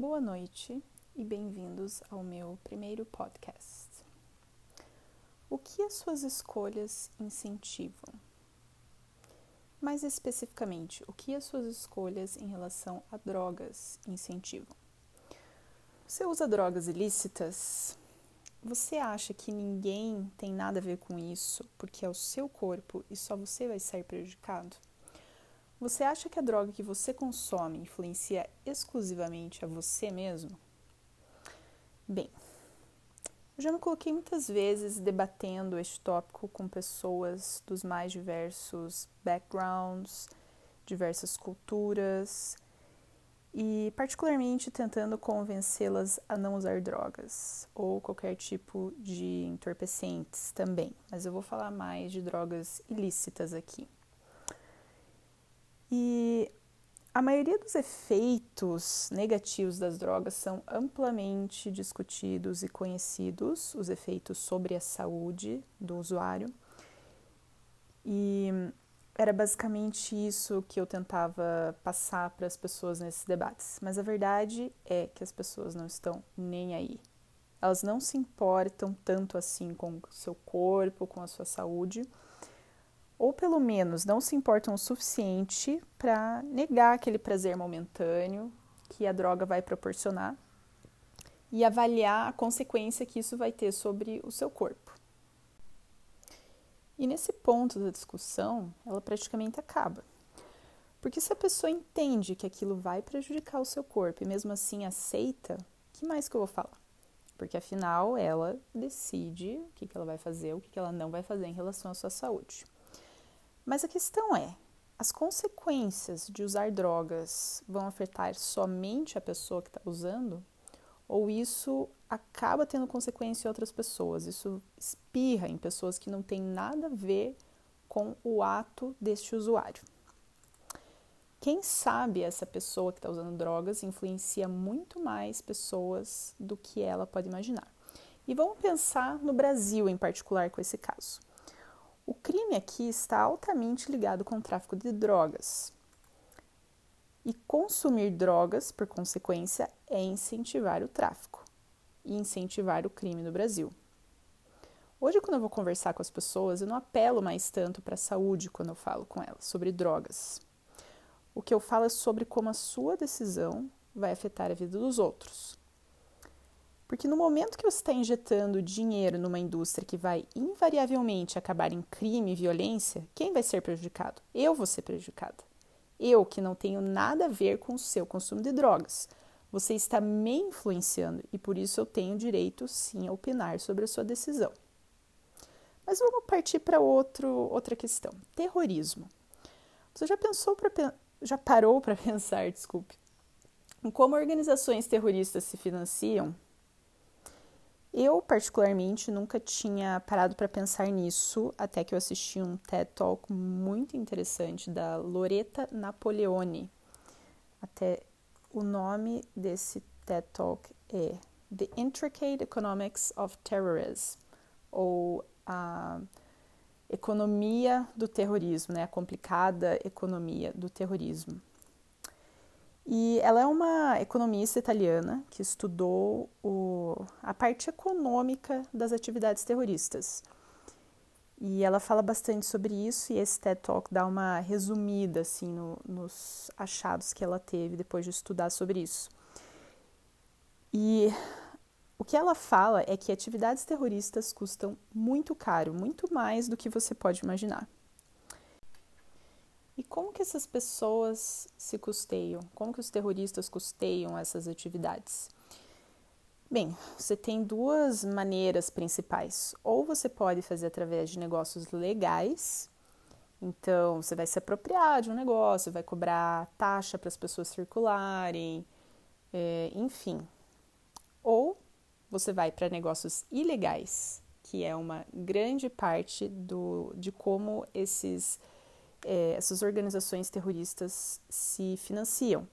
Boa noite e bem-vindos ao meu primeiro podcast. O que as suas escolhas incentivam? Mais especificamente, o que as suas escolhas em relação a drogas incentivam? Você usa drogas ilícitas? Você acha que ninguém tem nada a ver com isso porque é o seu corpo e só você vai sair prejudicado? Você acha que a droga que você consome influencia exclusivamente a você mesmo? Bem, eu já me coloquei muitas vezes debatendo este tópico com pessoas dos mais diversos backgrounds, diversas culturas e, particularmente, tentando convencê-las a não usar drogas ou qualquer tipo de entorpecentes também, mas eu vou falar mais de drogas ilícitas aqui. E a maioria dos efeitos negativos das drogas são amplamente discutidos e conhecidos, os efeitos sobre a saúde do usuário. E era basicamente isso que eu tentava passar para as pessoas nesses debates. Mas a verdade é que as pessoas não estão nem aí. Elas não se importam tanto assim com o seu corpo, com a sua saúde ou pelo menos não se importam o suficiente para negar aquele prazer momentâneo que a droga vai proporcionar e avaliar a consequência que isso vai ter sobre o seu corpo. E nesse ponto da discussão, ela praticamente acaba. Porque se a pessoa entende que aquilo vai prejudicar o seu corpo e mesmo assim aceita, que mais que eu vou falar? Porque afinal ela decide o que, ela vai fazer, o que ela não vai fazer em relação à sua saúde. Mas a questão é: as consequências de usar drogas vão afetar somente a pessoa que está usando? Ou isso acaba tendo consequência em outras pessoas? Isso espirra em pessoas que não têm nada a ver com o ato deste usuário. Quem sabe essa pessoa que está usando drogas influencia muito mais pessoas do que ela pode imaginar. E vamos pensar no Brasil em particular com esse caso. O crime aqui está altamente ligado com o tráfico de drogas. E consumir drogas, por consequência, é incentivar o tráfico e incentivar o crime no Brasil. Hoje, quando eu vou conversar com as pessoas, eu não apelo mais tanto para a saúde quando eu falo com elas sobre drogas. O que eu falo é sobre como a sua decisão vai afetar a vida dos outros. Porque no momento que você está injetando dinheiro numa indústria que vai invariavelmente acabar em crime e violência, quem vai ser prejudicado? Eu vou ser prejudicada. Eu, que não tenho nada a ver com o seu consumo de drogas. Você está me influenciando e por isso eu tenho direito, sim, a opinar sobre a sua decisão. Mas vamos partir para outra questão: terrorismo. Você já pensou para já parou para pensar, desculpe, em como organizações terroristas se financiam? Eu, particularmente, nunca tinha parado para pensar nisso até que eu assisti um TED Talk muito interessante da Loretta Napoleone. Até o nome desse TED Talk é The Intricate Economics of Terrorism, ou a economia do terrorismo, né? a complicada economia do terrorismo. E ela é uma economista italiana que estudou o, a parte econômica das atividades terroristas. E ela fala bastante sobre isso e esse TED Talk dá uma resumida assim no, nos achados que ela teve depois de estudar sobre isso. E o que ela fala é que atividades terroristas custam muito caro, muito mais do que você pode imaginar. E como que essas pessoas se custeiam? Como que os terroristas custeiam essas atividades? Bem, você tem duas maneiras principais. Ou você pode fazer através de negócios legais, então você vai se apropriar de um negócio, vai cobrar taxa para as pessoas circularem, é, enfim. Ou você vai para negócios ilegais, que é uma grande parte do, de como esses é, essas organizações terroristas se financiam.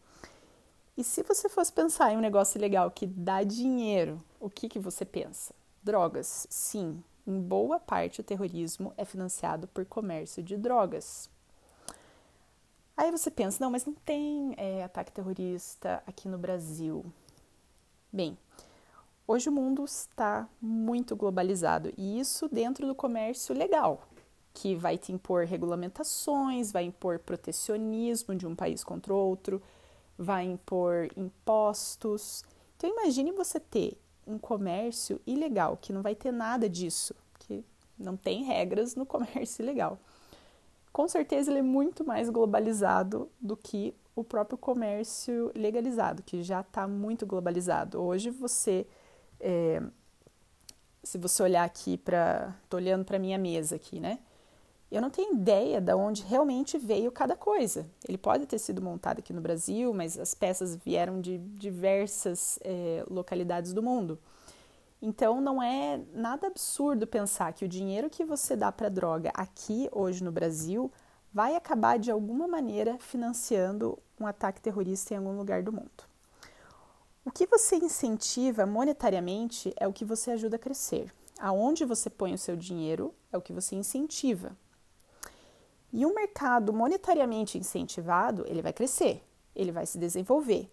E se você fosse pensar em um negócio legal que dá dinheiro, o que, que você pensa? Drogas. Sim, em boa parte o terrorismo é financiado por comércio de drogas. Aí você pensa, não, mas não tem é, ataque terrorista aqui no Brasil. Bem, hoje o mundo está muito globalizado e isso dentro do comércio legal, que vai te impor regulamentações, vai impor protecionismo de um país contra outro, vai impor impostos. Então imagine você ter um comércio ilegal que não vai ter nada disso, que não tem regras no comércio ilegal. Com certeza ele é muito mais globalizado do que o próprio comércio legalizado, que já está muito globalizado. Hoje você, é, se você olhar aqui para, tô olhando para minha mesa aqui, né? Eu não tenho ideia de onde realmente veio cada coisa. Ele pode ter sido montado aqui no Brasil, mas as peças vieram de diversas é, localidades do mundo. Então não é nada absurdo pensar que o dinheiro que você dá para droga aqui hoje no Brasil vai acabar de alguma maneira financiando um ataque terrorista em algum lugar do mundo. O que você incentiva monetariamente é o que você ajuda a crescer. Aonde você põe o seu dinheiro é o que você incentiva. E um mercado monetariamente incentivado, ele vai crescer, ele vai se desenvolver.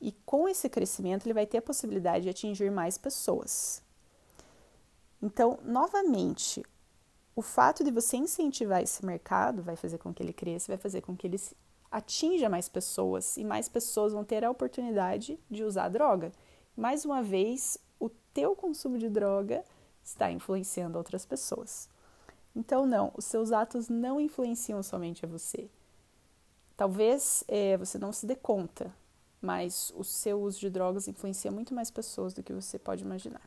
E com esse crescimento, ele vai ter a possibilidade de atingir mais pessoas. Então, novamente, o fato de você incentivar esse mercado vai fazer com que ele cresça, vai fazer com que ele atinja mais pessoas e mais pessoas vão ter a oportunidade de usar droga. Mais uma vez, o teu consumo de droga está influenciando outras pessoas. Então, não, os seus atos não influenciam somente a você. Talvez é, você não se dê conta, mas o seu uso de drogas influencia muito mais pessoas do que você pode imaginar.